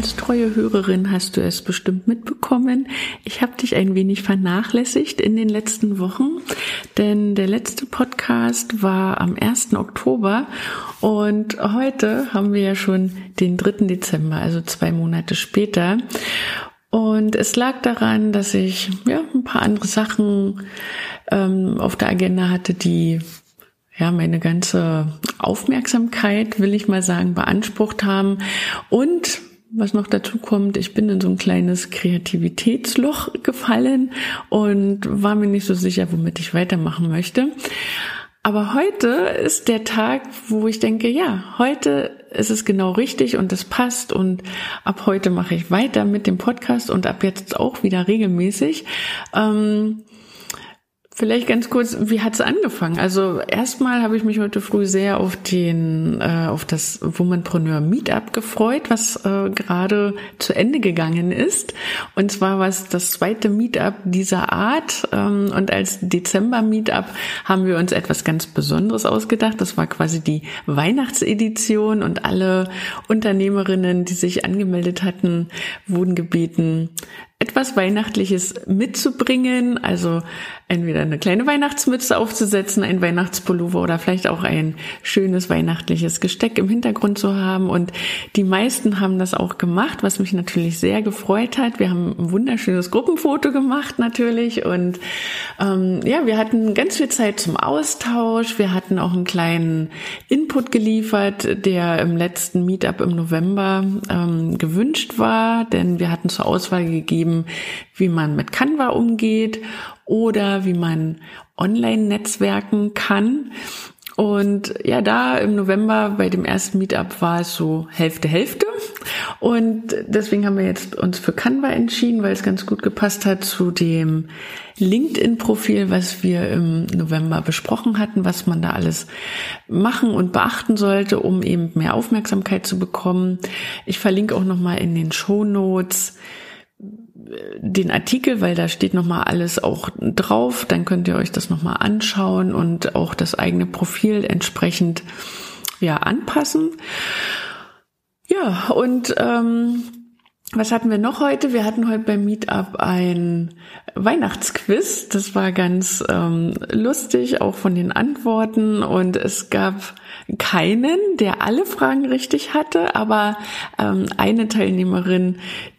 Als treue Hörerin hast du es bestimmt mitbekommen. Ich habe dich ein wenig vernachlässigt in den letzten Wochen, denn der letzte Podcast war am 1. Oktober und heute haben wir ja schon den 3. Dezember, also zwei Monate später. Und es lag daran, dass ich ja ein paar andere Sachen ähm, auf der Agenda hatte, die ja meine ganze Aufmerksamkeit, will ich mal sagen, beansprucht haben und was noch dazu kommt, ich bin in so ein kleines Kreativitätsloch gefallen und war mir nicht so sicher, womit ich weitermachen möchte. Aber heute ist der Tag, wo ich denke, ja, heute ist es genau richtig und es passt und ab heute mache ich weiter mit dem Podcast und ab jetzt auch wieder regelmäßig. Ähm, Vielleicht ganz kurz, wie hat's angefangen? Also erstmal habe ich mich heute früh sehr auf den, äh, auf das Womanpreneur Meetup gefreut, was äh, gerade zu Ende gegangen ist. Und zwar war es das zweite Meetup dieser Art. Ähm, und als Dezember Meetup haben wir uns etwas ganz Besonderes ausgedacht. Das war quasi die Weihnachtsedition und alle Unternehmerinnen, die sich angemeldet hatten, wurden gebeten, etwas Weihnachtliches mitzubringen, also entweder eine kleine Weihnachtsmütze aufzusetzen, ein Weihnachtspullover oder vielleicht auch ein schönes weihnachtliches Gesteck im Hintergrund zu haben. Und die meisten haben das auch gemacht, was mich natürlich sehr gefreut hat. Wir haben ein wunderschönes Gruppenfoto gemacht natürlich und ähm, ja, wir hatten ganz viel Zeit zum Austausch. Wir hatten auch einen kleinen Input geliefert, der im letzten Meetup im November ähm, gewünscht war, denn wir hatten zur Auswahl gegeben eben, wie man mit Canva umgeht oder wie man online netzwerken kann. Und ja, da im November bei dem ersten Meetup war es so Hälfte, Hälfte. Und deswegen haben wir jetzt uns für Canva entschieden, weil es ganz gut gepasst hat zu dem LinkedIn-Profil, was wir im November besprochen hatten, was man da alles machen und beachten sollte, um eben mehr Aufmerksamkeit zu bekommen. Ich verlinke auch nochmal in den Show Notes den Artikel, weil da steht nochmal alles auch drauf. Dann könnt ihr euch das nochmal anschauen und auch das eigene Profil entsprechend ja anpassen. Ja, und ähm, was hatten wir noch heute? Wir hatten heute beim Meetup ein Weihnachtsquiz. Das war ganz ähm, lustig, auch von den Antworten. Und es gab keinen, der alle Fragen richtig hatte, aber ähm, eine Teilnehmerin,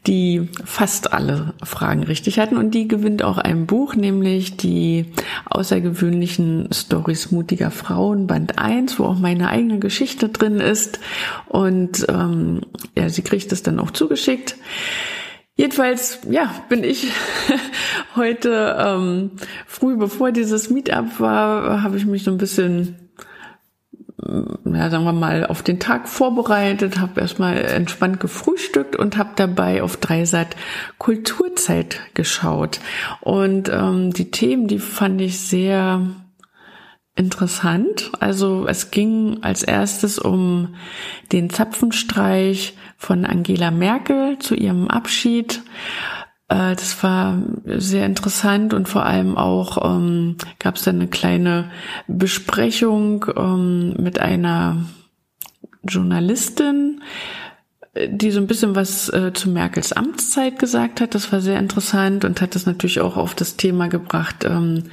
die fast alle Fragen richtig hatten. Und die gewinnt auch ein Buch, nämlich die außergewöhnlichen Stories mutiger Frauen, Band 1, wo auch meine eigene Geschichte drin ist. Und ähm, ja, sie kriegt es dann auch zugeschickt. Jedenfalls, ja, bin ich heute ähm, früh, bevor dieses Meetup war, habe ich mich so ein bisschen ja, sagen wir mal, auf den Tag vorbereitet, habe erstmal entspannt gefrühstückt und habe dabei auf Dreisat Kulturzeit geschaut. Und ähm, die Themen, die fand ich sehr interessant. Also es ging als erstes um den Zapfenstreich von Angela Merkel zu ihrem Abschied. Äh, das war sehr interessant und vor allem auch ähm, gab es dann eine kleine Besprechung ähm, mit einer Journalistin, die so ein bisschen was äh, zu Merkels Amtszeit gesagt hat. Das war sehr interessant und hat das natürlich auch auf das Thema gebracht, ähm,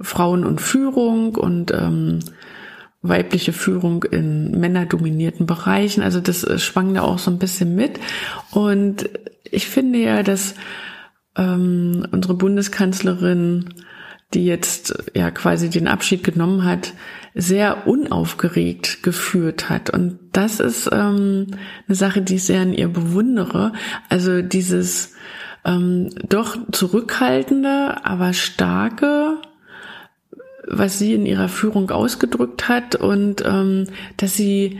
Frauen und Führung und ähm, weibliche Führung in männerdominierten Bereichen. Also das äh, schwang da auch so ein bisschen mit. Und ich finde ja, dass ähm, unsere Bundeskanzlerin, die jetzt ja quasi den Abschied genommen hat, sehr unaufgeregt geführt hat. Und das ist ähm, eine Sache, die ich sehr an ihr bewundere. Also dieses ähm, doch zurückhaltende, aber starke, was sie in ihrer Führung ausgedrückt hat und ähm, dass sie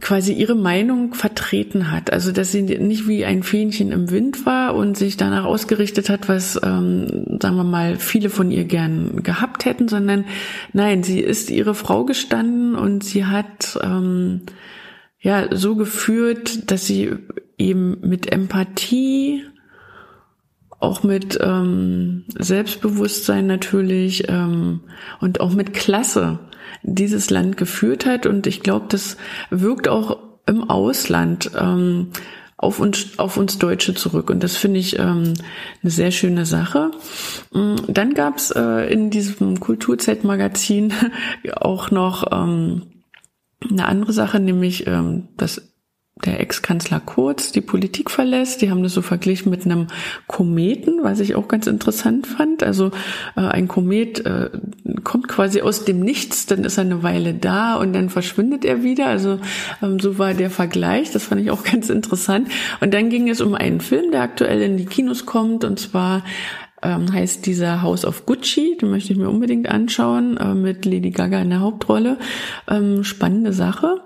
quasi ihre Meinung vertreten hat. Also dass sie nicht wie ein Fähnchen im Wind war und sich danach ausgerichtet hat, was, ähm, sagen wir mal, viele von ihr gern gehabt hätten, sondern nein, sie ist ihre Frau gestanden und sie hat ähm, ja so geführt, dass sie eben mit Empathie, auch mit ähm, Selbstbewusstsein natürlich ähm, und auch mit Klasse dieses Land geführt hat. Und ich glaube, das wirkt auch im Ausland ähm, auf uns, auf uns Deutsche zurück. Und das finde ich ähm, eine sehr schöne Sache. Mm, dann gab es äh, in diesem Kulturzeitmagazin auch noch ähm, eine andere Sache, nämlich ähm, das der Ex-Kanzler Kurz die Politik verlässt. Die haben das so verglichen mit einem Kometen, was ich auch ganz interessant fand. Also äh, ein Komet äh, kommt quasi aus dem Nichts, dann ist er eine Weile da und dann verschwindet er wieder. Also ähm, so war der Vergleich. Das fand ich auch ganz interessant. Und dann ging es um einen Film, der aktuell in die Kinos kommt und zwar ähm, heißt dieser House of Gucci, den möchte ich mir unbedingt anschauen, äh, mit Lady Gaga in der Hauptrolle. Ähm, spannende Sache.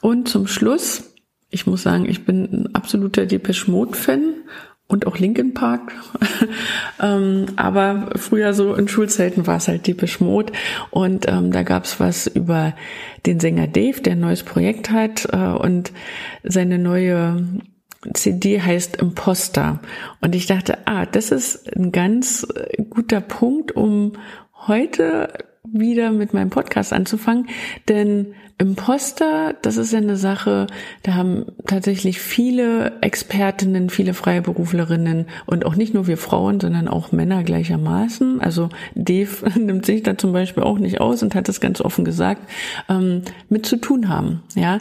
Und zum Schluss ich muss sagen, ich bin ein absoluter Depeche Mode Fan und auch Linkin Park. ähm, aber früher so in Schulzeiten war es halt Depeche Mode und ähm, da gab's was über den Sänger Dave, der ein neues Projekt hat äh, und seine neue CD heißt Imposter. Und ich dachte, ah, das ist ein ganz guter Punkt, um heute wieder mit meinem Podcast anzufangen, denn Imposter, das ist ja eine Sache, da haben tatsächlich viele Expertinnen, viele Freiberuflerinnen und auch nicht nur wir Frauen, sondern auch Männer gleichermaßen. Also Dave nimmt sich da zum Beispiel auch nicht aus und hat das ganz offen gesagt, ähm, mit zu tun haben. Ja,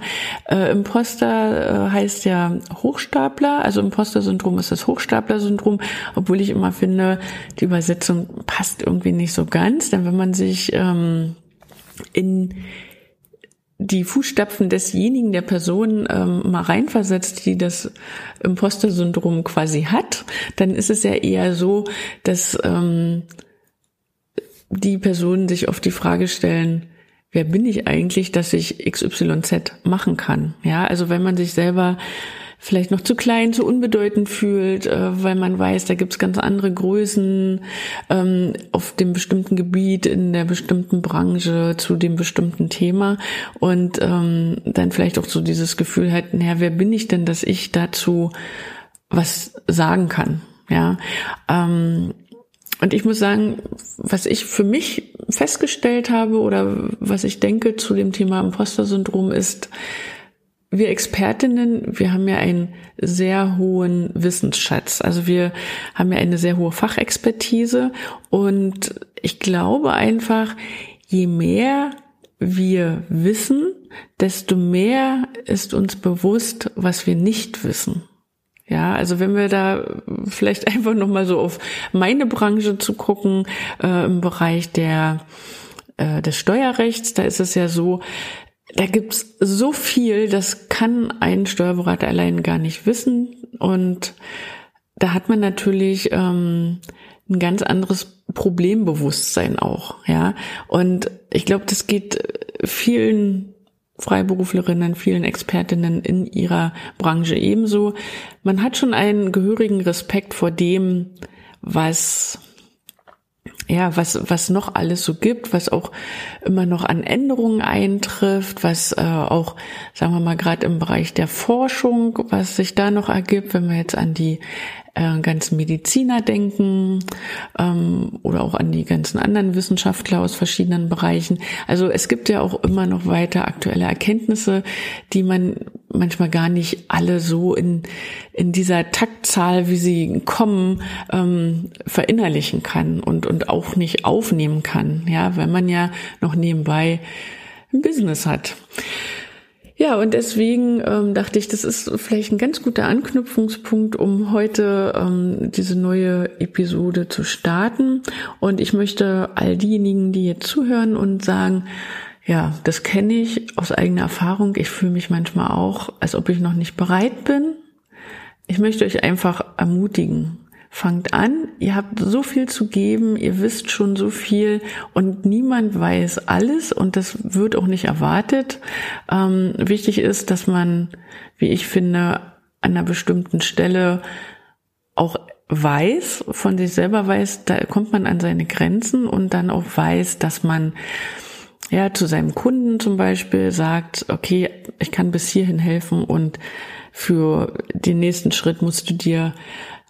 äh, Imposter äh, heißt ja Hochstapler, also Imposter-Syndrom ist das Hochstapler-Syndrom, obwohl ich immer finde, die Übersetzung passt irgendwie nicht so ganz, denn wenn man sich ähm, in die Fußstapfen desjenigen der Person ähm, mal reinversetzt, die das Imposter-Syndrom quasi hat, dann ist es ja eher so, dass ähm, die Personen sich oft die Frage stellen, wer bin ich eigentlich, dass ich XYZ machen kann? Ja, also wenn man sich selber vielleicht noch zu klein, zu unbedeutend fühlt, äh, weil man weiß, da gibt's ganz andere Größen ähm, auf dem bestimmten Gebiet, in der bestimmten Branche, zu dem bestimmten Thema und ähm, dann vielleicht auch so dieses Gefühl hat, naja, wer bin ich denn, dass ich dazu was sagen kann? Ja, ähm, und ich muss sagen, was ich für mich festgestellt habe oder was ich denke zu dem Thema Imposter-Syndrom ist, wir Expertinnen, wir haben ja einen sehr hohen Wissensschatz. Also wir haben ja eine sehr hohe Fachexpertise und ich glaube einfach, je mehr wir wissen, desto mehr ist uns bewusst, was wir nicht wissen. Ja, also wenn wir da vielleicht einfach noch mal so auf meine Branche zu gucken äh, im Bereich der äh, des Steuerrechts, da ist es ja so, da gibt's so viel, das kann ein Steuerberater allein gar nicht wissen. Und da hat man natürlich ähm, ein ganz anderes Problembewusstsein auch, ja. Und ich glaube, das geht vielen Freiberuflerinnen, vielen Expertinnen in ihrer Branche ebenso. Man hat schon einen gehörigen Respekt vor dem, was ja, was, was noch alles so gibt, was auch immer noch an Änderungen eintrifft, was äh, auch, sagen wir mal, gerade im Bereich der Forschung, was sich da noch ergibt, wenn wir jetzt an die äh, ganzen Mediziner denken ähm, oder auch an die ganzen anderen Wissenschaftler aus verschiedenen Bereichen. Also es gibt ja auch immer noch weiter aktuelle Erkenntnisse, die man manchmal gar nicht alle so in, in dieser Taktzahl, wie sie kommen, ähm, verinnerlichen kann und, und auch nicht aufnehmen kann, ja, weil man ja noch nebenbei ein Business hat. Ja, und deswegen ähm, dachte ich, das ist vielleicht ein ganz guter Anknüpfungspunkt, um heute ähm, diese neue Episode zu starten. Und ich möchte all diejenigen, die jetzt zuhören und sagen, ja, das kenne ich aus eigener Erfahrung. Ich fühle mich manchmal auch, als ob ich noch nicht bereit bin. Ich möchte euch einfach ermutigen. Fangt an, ihr habt so viel zu geben, ihr wisst schon so viel und niemand weiß alles und das wird auch nicht erwartet. Ähm, wichtig ist, dass man, wie ich finde, an einer bestimmten Stelle auch weiß, von sich selber weiß, da kommt man an seine Grenzen und dann auch weiß, dass man ja zu seinem Kunden zum Beispiel sagt, okay, ich kann bis hierhin helfen und für den nächsten Schritt musst du dir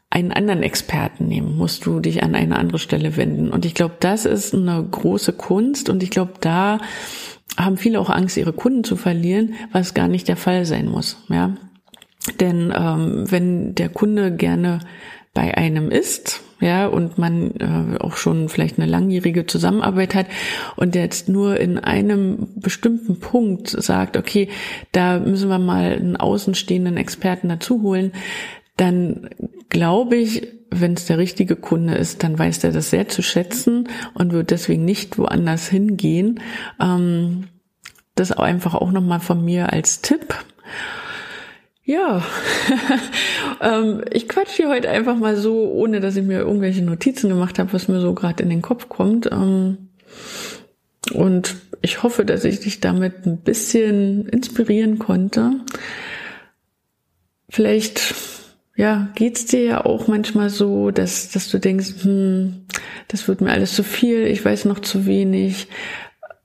einen anderen Experten nehmen, musst du dich an eine andere Stelle wenden. Und ich glaube, das ist eine große Kunst und ich glaube, da haben viele auch Angst, ihre Kunden zu verlieren, was gar nicht der Fall sein muss. Ja, denn ähm, wenn der Kunde gerne bei einem ist, ja, und man äh, auch schon vielleicht eine langjährige Zusammenarbeit hat und der jetzt nur in einem bestimmten Punkt sagt, okay, da müssen wir mal einen außenstehenden Experten dazu holen, dann glaube ich, wenn es der richtige Kunde ist, dann weiß er das sehr zu schätzen und wird deswegen nicht woanders hingehen. Ähm, das einfach auch nochmal von mir als Tipp. Ja, ähm, ich quatsch hier heute einfach mal so, ohne dass ich mir irgendwelche Notizen gemacht habe, was mir so gerade in den Kopf kommt. Ähm, und ich hoffe, dass ich dich damit ein bisschen inspirieren konnte. Vielleicht ja, geht's dir ja auch manchmal so, dass, dass du denkst, hm, das wird mir alles zu viel, ich weiß noch zu wenig.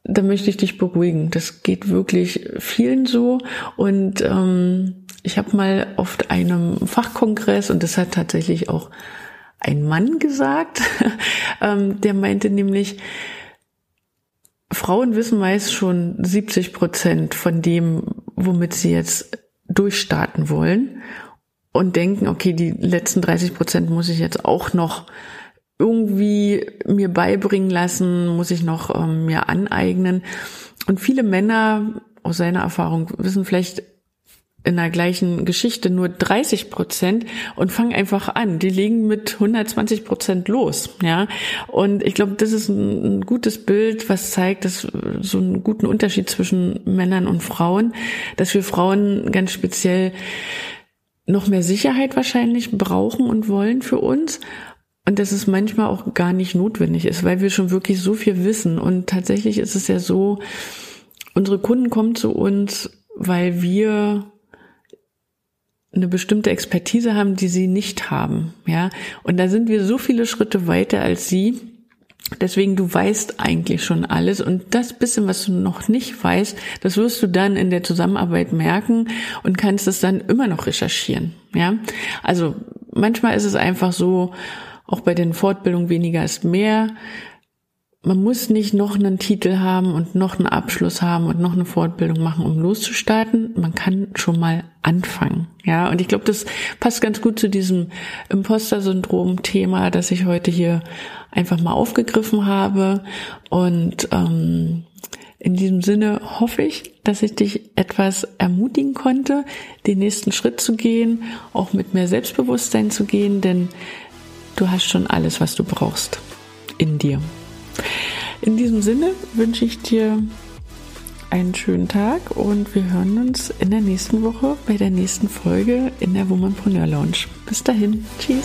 Da möchte ich dich beruhigen. Das geht wirklich vielen so. Und ähm, ich habe mal auf einem Fachkongress, und das hat tatsächlich auch ein Mann gesagt, ähm, der meinte nämlich, Frauen wissen meist schon 70 Prozent von dem, womit sie jetzt durchstarten wollen und denken, okay, die letzten 30 Prozent muss ich jetzt auch noch irgendwie mir beibringen lassen, muss ich noch ähm, mir aneignen. Und viele Männer aus seiner Erfahrung wissen vielleicht in der gleichen Geschichte nur 30 Prozent und fangen einfach an. Die legen mit 120 Prozent los, ja. Und ich glaube, das ist ein, ein, gutes Bild, was zeigt, dass so einen guten Unterschied zwischen Männern und Frauen, dass wir Frauen ganz speziell noch mehr Sicherheit wahrscheinlich brauchen und wollen für uns. Und dass es manchmal auch gar nicht notwendig ist, weil wir schon wirklich so viel wissen. Und tatsächlich ist es ja so, unsere Kunden kommen zu uns, weil wir eine bestimmte Expertise haben, die sie nicht haben, ja. Und da sind wir so viele Schritte weiter als sie, Deswegen, du weißt eigentlich schon alles und das bisschen, was du noch nicht weißt, das wirst du dann in der Zusammenarbeit merken und kannst es dann immer noch recherchieren. Ja, also manchmal ist es einfach so, auch bei den Fortbildungen weniger ist mehr man muss nicht noch einen Titel haben und noch einen Abschluss haben und noch eine Fortbildung machen, um loszustarten. Man kann schon mal anfangen. Ja, und ich glaube, das passt ganz gut zu diesem Imposter-Syndrom-Thema, das ich heute hier einfach mal aufgegriffen habe. Und ähm, in diesem Sinne hoffe ich, dass ich dich etwas ermutigen konnte, den nächsten Schritt zu gehen, auch mit mehr Selbstbewusstsein zu gehen, denn du hast schon alles, was du brauchst in dir. In diesem Sinne wünsche ich dir einen schönen Tag und wir hören uns in der nächsten Woche bei der nächsten Folge in der Womanpreneur Lounge. Bis dahin, tschüss.